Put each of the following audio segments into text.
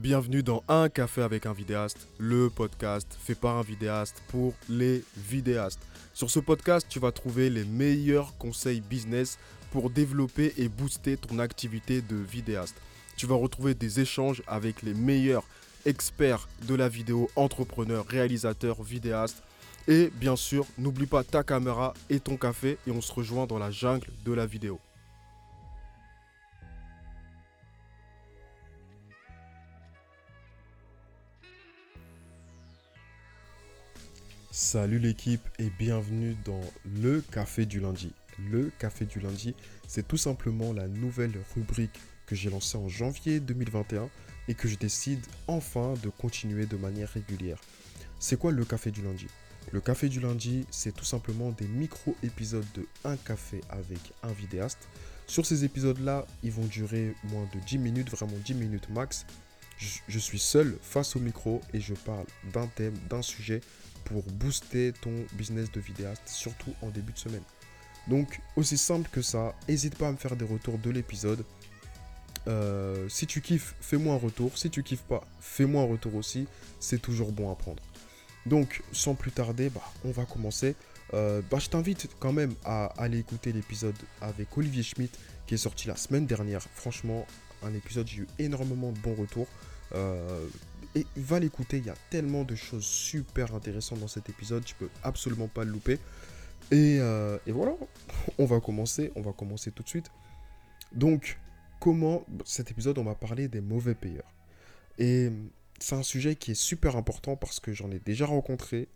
Bienvenue dans Un café avec un vidéaste, le podcast fait par un vidéaste pour les vidéastes. Sur ce podcast, tu vas trouver les meilleurs conseils business pour développer et booster ton activité de vidéaste. Tu vas retrouver des échanges avec les meilleurs experts de la vidéo, entrepreneurs, réalisateurs, vidéastes. Et bien sûr, n'oublie pas ta caméra et ton café et on se rejoint dans la jungle de la vidéo. Salut l'équipe et bienvenue dans le café du lundi. Le café du lundi, c'est tout simplement la nouvelle rubrique que j'ai lancée en janvier 2021 et que je décide enfin de continuer de manière régulière. C'est quoi le café du lundi? Le café du lundi, c'est tout simplement des micro-épisodes de un café avec un vidéaste. Sur ces épisodes-là, ils vont durer moins de 10 minutes, vraiment 10 minutes max. Je, suis seul face au micro et je parle d'un thème, d'un sujet pour booster ton business de vidéaste, surtout en début de semaine. Donc, aussi simple que ça, n'hésite pas à me faire des retours de l'épisode. Euh, si tu kiffes, fais-moi un retour. Si tu kiffes pas, fais-moi un retour aussi. C'est toujours bon à prendre. Donc, sans plus tarder, bah, on va commencer. Euh, bah, je t'invite quand même à aller écouter l'épisode avec Olivier Schmitt qui est sorti la semaine dernière. Franchement, un épisode, j'ai eu énormément de bons retours. Euh, et va l'écouter, il y a tellement de choses super intéressantes dans cet épisode, tu peux absolument pas le louper. Et, euh, et, voilà, on va commencer, on va commencer tout de suite. Donc, comment cet épisode, on va parler des mauvais payeurs. Et c'est un sujet qui est super important parce que j'en ai déjà rencontré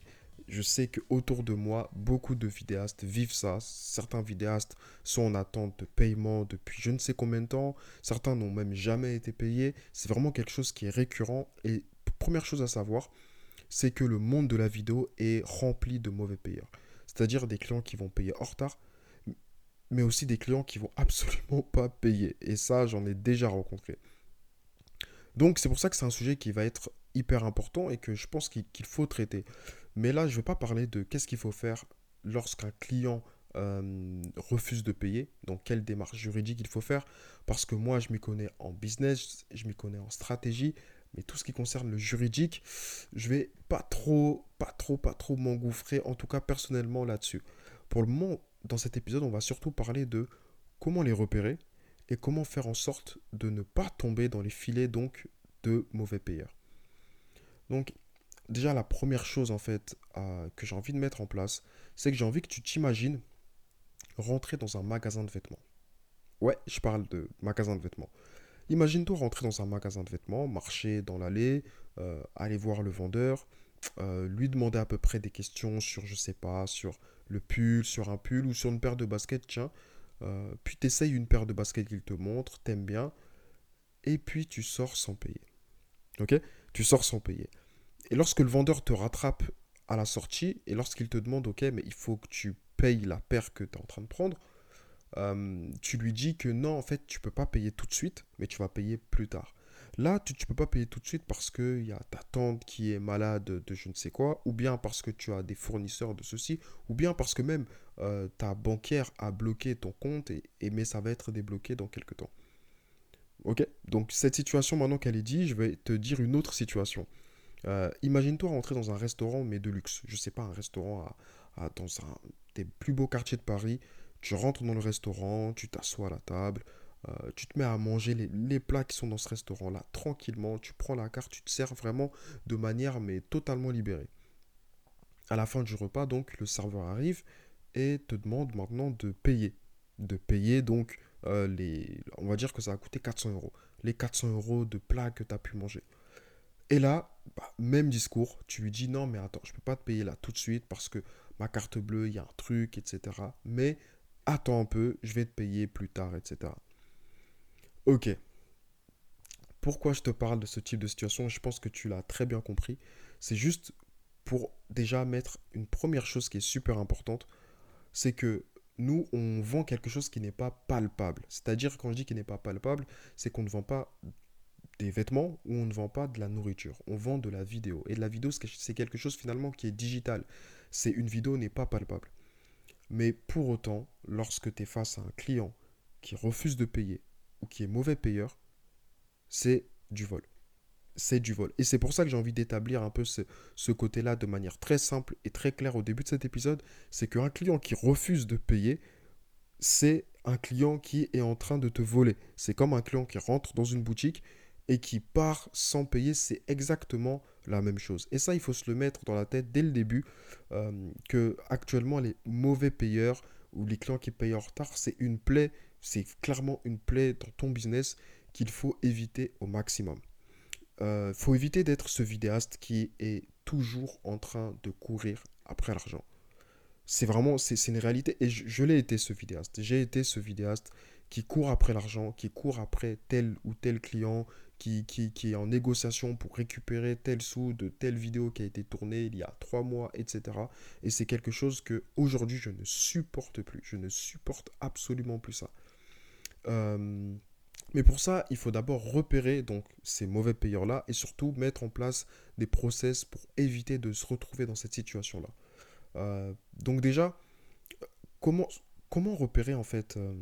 je sais que autour de moi, beaucoup de vidéastes vivent ça. Certains vidéastes sont en attente de paiement depuis je ne sais combien de temps. Certains n'ont même jamais été payés. C'est vraiment quelque chose qui est récurrent. Et première chose à savoir, c'est que le monde de la vidéo est rempli de mauvais payeurs. C'est-à-dire des clients qui vont payer en retard, mais aussi des clients qui vont absolument pas payer. Et ça, j'en ai déjà rencontré. Donc c'est pour ça que c'est un sujet qui va être hyper important et que je pense qu'il faut traiter. Mais là, je ne vais pas parler de qu'est-ce qu'il faut faire lorsqu'un client refuse de payer, donc quelle démarche juridique il faut faire, parce que moi, je m'y connais en business, je m'y connais en stratégie, mais tout ce qui concerne le juridique, je vais pas trop, pas trop, pas trop m'engouffrer, en tout cas personnellement là-dessus. Pour le moment, dans cet épisode, on va surtout parler de comment les repérer et comment faire en sorte de ne pas tomber dans les filets donc de mauvais payeurs. Donc, déjà, la première chose, en fait, que j'ai envie de mettre en place, c'est que j'ai envie que tu t'imagines rentrer dans un magasin de vêtements. Ouais, je parle de magasin de vêtements. Imagine-toi rentrer dans un magasin de vêtements, marcher dans l'allée, euh, aller voir le vendeur, euh, lui demander à peu près des questions sur, je sais pas, sur le pull, sur un pull ou sur une paire de baskets, tiens. Euh, puis tu essayes une paire de baskets qu'il te montre, t'aimes bien, et puis tu sors sans payer. Ok? Tu sors sans payer. Et lorsque le vendeur te rattrape à la sortie, et lorsqu'il te demande, ok, mais il faut que tu payes la paire que tu es en train de prendre, euh, tu lui dis que non, en fait, tu peux pas payer tout de suite, mais tu vas payer plus tard. Là, tu ne peux pas payer tout de suite parce qu'il y a ta tante qui est malade de je ne sais quoi, ou bien parce que tu as des fournisseurs de ceci, ou bien parce que même euh, ta banquière a bloqué ton compte, et, mais ça va être débloqué dans quelques temps. Ok? Donc cette situation, maintenant qu'elle est dit, je vais te dire une autre situation. Euh, imagine-toi rentrer dans un restaurant, mais de luxe. Je sais pas, un restaurant à, dans un des plus beaux quartiers de Paris. Tu rentres dans le restaurant, tu t'assois à la table, euh, tu te mets à manger les, les, plats qui sont dans ce restaurant-là tranquillement. Tu prends la carte, tu te sers vraiment de manière mais totalement libérée. À la fin du repas, donc, le serveur arrive et te demande maintenant de payer. De payer donc euh, les. On va dire que ça a coûté 400 euros. Les 400 euros de plats que tu as pu manger. Et là, bah, même discours, tu lui dis non, mais attends, je ne peux pas te payer là tout de suite parce que ma carte bleue, il y a un truc, etc. Mais attends un peu, je vais te payer plus tard, etc. Ok. Pourquoi je te parle de ce type de situation? Je pense que tu l'as très bien compris. C'est juste pour déjà mettre une première chose qui est super importante, c'est que nous, on vend quelque chose qui n'est pas palpable. C'est-à-dire, quand je dis qu'il n'est pas palpable, c'est qu'on ne vend pas des vêtements où on ne vend pas de la nourriture. On vend de la vidéo. Et de la vidéo, c'est quelque chose finalement qui est digital. C'est une vidéo n'est pas palpable. Mais pour autant, lorsque tu es face à un client qui refuse de payer ou qui est mauvais payeur, c'est du vol. c'est du vol. Et c'est pour ça que j'ai envie d'établir un peu ce, ce côté-là de manière très simple et très claire au début de cet épisode. C'est qu'un client qui refuse de payer, c'est un client qui est en train de te voler. C'est comme un client qui rentre dans une boutique et qui part sans payer, c'est exactement la même chose. Et ça, il faut se le mettre dans la tête dès le début, euh, que actuellement les mauvais payeurs ou les clients qui payent en retard, c'est une plaie, c'est clairement une plaie dans ton business qu'il faut éviter au maximum. Il euh, faut éviter d'être ce vidéaste qui est toujours en train de courir après l'argent. C'est vraiment, c'est une réalité. Et je, je l'ai été ce vidéaste. J'ai été ce vidéaste qui court après l'argent, qui court après tel ou tel client, qui, est en négociation pour récupérer tel sou de telle vidéo qui a été tournée il y a trois mois, etc. Et c'est quelque chose que aujourd'hui je ne supporte plus. Je ne supporte absolument plus ça. Euh, mais pour ça, il faut d'abord repérer donc ces mauvais payeurs-là et surtout mettre en place des process pour éviter de se retrouver dans cette situation-là. Euh, donc déjà, comment, comment repérer en fait, euh,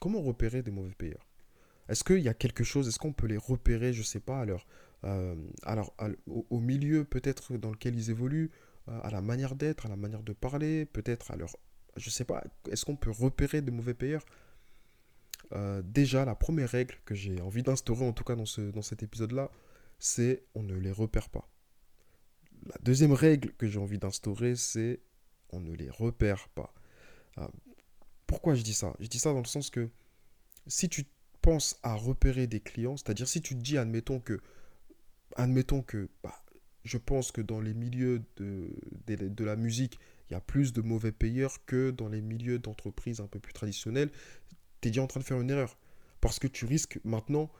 comment repérer des mauvais payeurs? Est-ce qu'il y a quelque chose, est-ce qu'on peut les repérer, je ne sais pas, euh, au, milieu peut-être dans lequel ils évoluent, euh, à la manière d'être, à la manière de parler, peut-être à leur... Je ne sais pas, est-ce qu'on peut repérer de mauvais payeurs? Euh, Déjà, la première règle que j'ai envie d'instaurer, en tout cas dans, ce, dans cet épisode-là, c'est on ne les repère pas. La deuxième règle que j'ai envie d'instaurer, c'est on ne les repère pas. pourquoi je dis ça? Je dis ça dans le sens que si tu à repérer des clients, c'est-à-dire si tu te dis, admettons que, admettons que, bah, je pense que dans les milieux de, de, la musique, il y a plus de mauvais payeurs que dans les milieux d'entreprises un peu plus traditionnels, tu es déjà en train de faire une erreur. Parce que tu risques maintenant,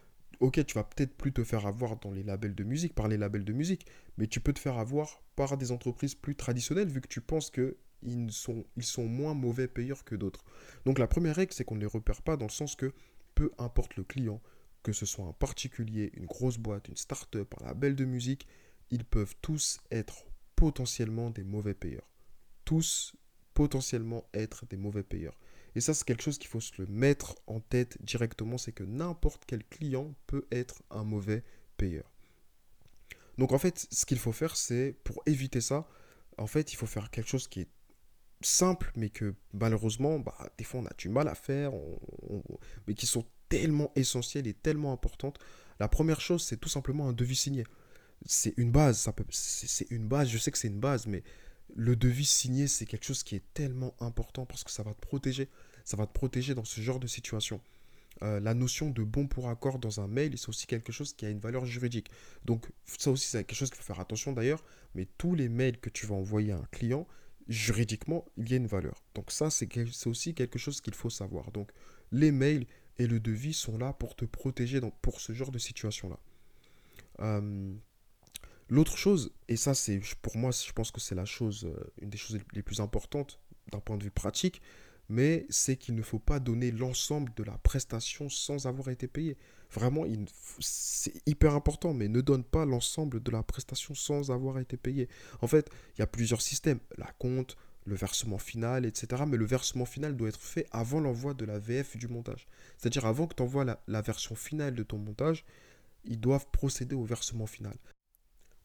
ok, tu vas peut-être plus te faire avoir dans les labels de musique, par les labels de musique, mais tu peux te faire avoir par des entreprises plus traditionnelles, vu que tu penses que ils sont, ils sont moins mauvais payeurs que d'autres. Donc la première règle, c'est qu'on ne les repère pas dans le sens que peu importe le client, que ce soit un particulier, une grosse boîte, une start-up, un label de musique, ils peuvent tous être potentiellement des mauvais payeurs. Tous potentiellement être des mauvais payeurs. Et ça, c'est quelque chose qu'il faut se le mettre en tête directement, c'est que n'importe quel client peut être un mauvais payeur. Donc en fait, ce qu'il faut faire, c'est pour éviter ça, en fait, il faut faire quelque chose qui est simple, mais que malheureusement, bah, des fois on a du mal à faire, mais qui sont tellement essentielles et tellement importantes. La première chose, c'est tout simplement un devis signé. C'est une base, ça peut, c'est une base, je sais que c'est une base, mais le devis signé, c'est quelque chose qui est tellement important parce que ça va te protéger. Ça va te protéger dans ce genre de situation. Euh, la notion de bon pour accord dans un mail, c'est aussi quelque chose qui a une valeur juridique. Donc ça aussi, c'est quelque chose qu'il faut faire attention d'ailleurs, mais tous les mails que tu vas envoyer à un client, juridiquement, il y a une valeur. Donc ça, c'est aussi quelque chose qu'il faut savoir. Donc les mails et le devis sont là pour te protéger pour ce genre de situation-là. Euh, l'autre chose, et ça c'est pour moi, je pense que c'est la chose, euh, une des choses les plus importantes d'un point de vue pratique, mais c'est qu'il ne faut pas donner l'ensemble de la prestation sans avoir été payé. Vraiment, c'est hyper important, mais ne donne pas l'ensemble de la prestation sans avoir été payé. En fait, il y a plusieurs systèmes, la compte, le versement final, etc. Mais le versement final doit être fait avant l'envoi de la VF du montage. C'est-à-dire avant que tu envoies la, la version finale de ton montage, ils doivent procéder au versement final.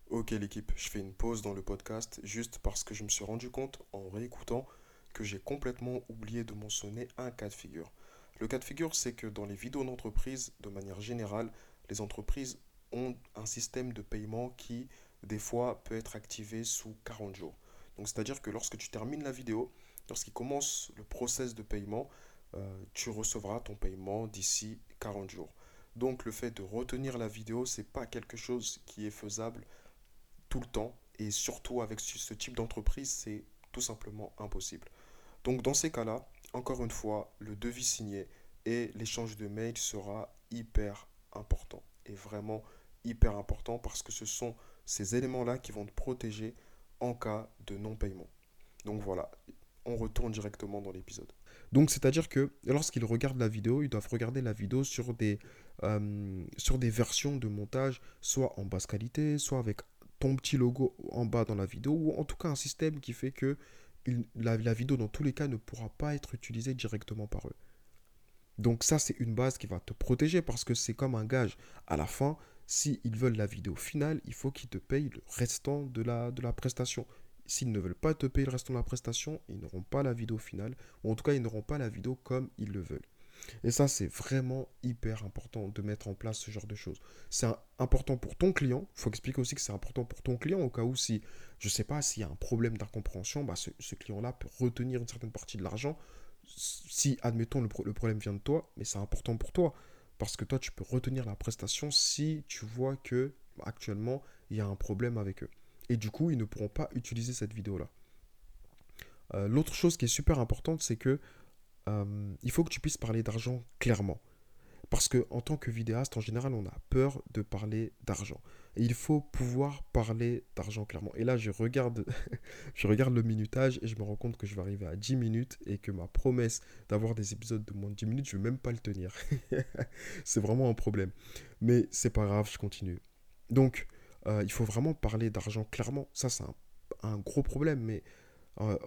Ok l'équipe, je fais une pause dans le podcast juste parce que je me suis rendu compte en réécoutant que j'ai complètement oublié de mentionner un cas de figure. Le cas de figure, c'est que dans les vidéos d'entreprise, de manière générale, les entreprises ont un système de paiement qui, des fois, peut être activé sous 40 jours. Donc, c'est-à-dire que lorsque tu termines la vidéo, lorsqu'il commence le process de paiement, euh, tu recevras ton paiement d'ici 40 jours. Donc, le fait de retenir la vidéo, c'est pas quelque chose qui est faisable tout le temps. Et surtout avec ce type d'entreprise, c'est tout simplement impossible. Donc dans ces cas-là, encore une fois, le devis signé et l'échange de mails sera hyper important. Et vraiment hyper important parce que ce sont ces éléments-là qui vont te protéger en cas de non-paiement. Donc voilà, on retourne directement dans l'épisode. Donc c'est-à-dire que lorsqu'ils regardent la vidéo, ils doivent regarder la vidéo sur des, euh, sur des versions de montage, soit en basse qualité, soit avec ton petit logo en bas dans la vidéo, ou en tout cas un système qui fait que la, vidéo, dans tous les cas, ne pourra pas être utilisée directement par eux. Donc ça, c'est une base qui va te protéger parce que c'est comme un gage. À la fin, s'ils veulent la vidéo finale, il faut qu'ils te payent le restant de la, de la prestation. S'ils ne veulent pas te payer le restant de la prestation, ils n'auront pas la vidéo finale, ou en tout cas, ils n'auront pas la vidéo comme ils le veulent. Et ça, c'est vraiment hyper important de mettre en place ce genre de choses. C'est important pour ton client. Il faut expliquer aussi que c'est important pour ton client au cas où si, je ne sais pas, s'il y a un problème d'incompréhension, bah, ce, client-là peut retenir une certaine partie de l'argent. Si, admettons, le, le problème vient de toi, mais c'est important pour toi. Parce que toi, tu peux retenir la prestation si tu vois que actuellement, il y a un problème avec eux. Et du coup, ils ne pourront pas utiliser cette vidéo-là. Euh, l'autre chose qui est super importante, c'est que euh, il faut que tu puisses parler d'argent clairement. Parce que en tant que vidéaste, en général, on a peur de parler d'argent. Il faut pouvoir parler d'argent clairement. Et là, je regarde, je regarde le minutage et je me rends compte que je vais arriver à 10 minutes et que ma promesse d'avoir des épisodes de moins de 10 minutes, je ne vais même pas le tenir. c'est vraiment un problème. Mais c'est pas grave, je continue. Donc, euh, il faut vraiment parler d'argent clairement. Ça, c'est un, gros problème. Mais euh,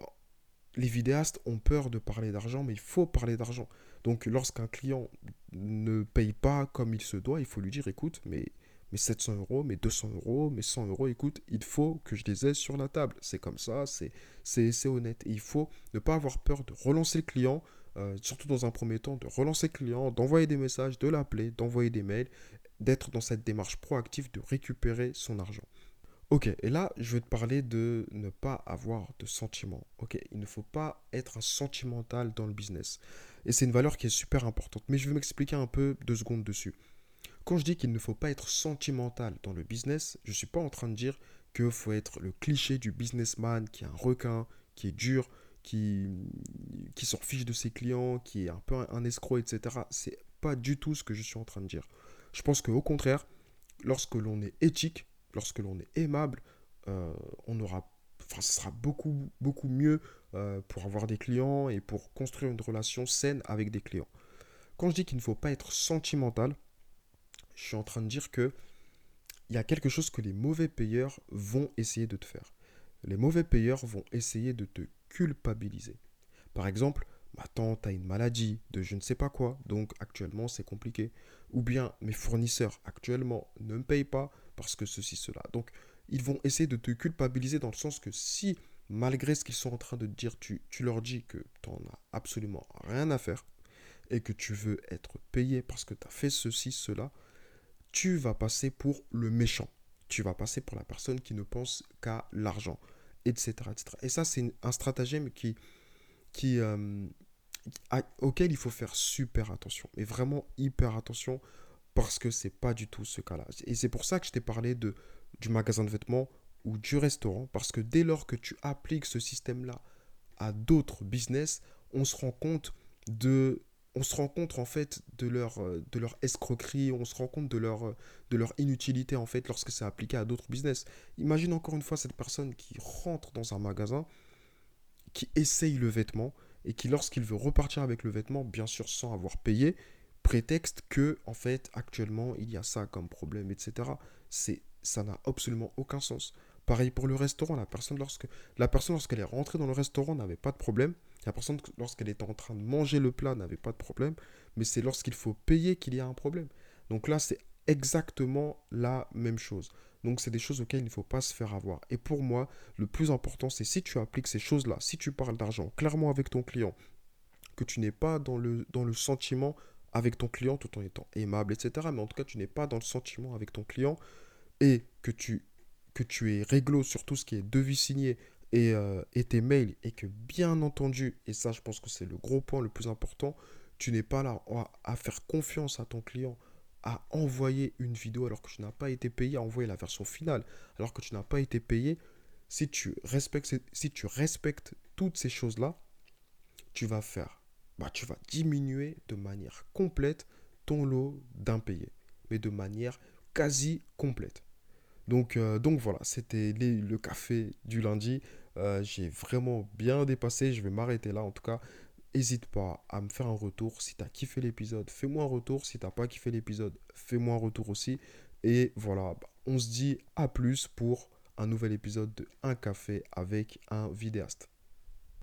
les vidéastes ont peur de parler d'argent, mais il faut parler d'argent. Donc lorsqu'un client ne paye pas comme il se doit, il faut lui dire, écoute, mais, mais 700 euros, mais 200 euros, mais 100 euros, écoute, il faut que je les ai sur la table. C'est comme ça, c'est honnête. il faut ne pas avoir peur de relancer le client, euh, surtout dans un premier temps, de relancer le client, d'envoyer des messages, de l'appeler, d'envoyer des mails, d'être dans cette démarche proactive de récupérer son argent. Ok, et là, je vais te parler de ne pas avoir de sentiments. Ok, il ne faut pas être sentimental dans le business. Et c'est une valeur qui est super importante. Mais je vais m'expliquer un peu deux secondes dessus. Quand je dis qu'il ne faut pas être sentimental dans le business, je ne suis pas en train de dire qu'il faut être le cliché du businessman qui est un requin, qui est dur, qui, qui s'en fiche de ses clients, qui est un peu un, un escroc, etc. C'est pas du tout ce que je suis en train de dire. Je pense qu'au contraire, lorsque l'on est éthique, lorsque l'on est aimable, euh, on aura, enfin, ce sera beaucoup, beaucoup mieux euh, pour avoir des clients et pour construire une relation saine avec des clients. Quand je dis qu'il ne faut pas être sentimental, je suis en train de dire que il y a quelque chose que les mauvais payeurs vont essayer de te faire. Les mauvais payeurs vont essayer de te culpabiliser. Par exemple, ma tante a une maladie de je ne sais pas quoi, donc actuellement c'est compliqué. Ou bien mes fournisseurs actuellement ne me payent pas, parce que ceci, cela. Donc, ils vont essayer de te culpabiliser dans le sens que si, malgré ce qu'ils sont en train de dire, tu, tu leur dis que tu n'en as absolument rien à faire et que tu veux être payé parce que tu as fait ceci, cela, tu vas passer pour le méchant. Tu vas passer pour la personne qui ne pense qu'à l'argent, etc., etc. Et ça, c'est un stratagème qui, qui, euh, auquel il faut faire super attention, mais vraiment hyper attention parce que c'est pas du tout ce cas-là. Et c'est pour ça que je t'ai parlé de, du magasin de vêtements ou du restaurant, parce que dès lors que tu appliques ce système-là à d'autres business, on se rend compte de on se rend compte en fait de leur, de leur escroquerie, on se rend compte de leur, de leur inutilité en fait lorsque c'est appliqué à d'autres business. Imagine encore une fois cette personne qui rentre dans un magasin, qui essaye le vêtement et qui lorsqu'il veut repartir avec le vêtement, bien sûr sans avoir payé, prétexte que, en fait, actuellement, il y a ça comme problème, etc. C'est, ça n'a absolument aucun sens. Pareil pour le restaurant, la personne, lorsque, la personne, lorsqu'elle est rentrée dans le restaurant, n'avait pas de problème. La personne, lorsqu'elle était en train de manger le plat, n'avait pas de problème. Mais c'est lorsqu'il faut payer qu'il y a un problème. Donc là, c'est exactement la même chose. Donc c'est des choses auxquelles il ne faut pas se faire avoir. Et pour moi, le plus important, c'est si tu appliques ces choses-là, si tu parles d'argent clairement avec ton client, que tu n'es pas dans le, dans le sentiment avec ton client tout en étant aimable, etc. Mais en tout cas, tu n'es pas dans le sentiment avec ton client et que tu, que tu es réglo sur tout ce qui est devis signé et, euh, et tes mails et que bien entendu, et ça je pense que c'est le gros point le plus important, tu n'es pas là à, faire confiance à ton client, à envoyer une vidéo alors que tu n'as pas été payé, à envoyer la version finale alors que tu n'as pas été payé. Si tu respectes, si tu respectes toutes ces choses-là, tu vas faire bah, tu vas diminuer de manière complète ton lot d'impayés, mais de manière quasi complète. Donc, euh, donc voilà, c'était le café du lundi. Euh, j'ai vraiment bien dépassé, je vais m'arrêter là en tout cas. N'hésite pas à me faire un retour. Si tu as kiffé l'épisode, fais-moi un retour. Si tu pas kiffé l'épisode, fais-moi un retour aussi. Et voilà, bah, on se dit à plus pour un nouvel épisode de Un café avec un vidéaste.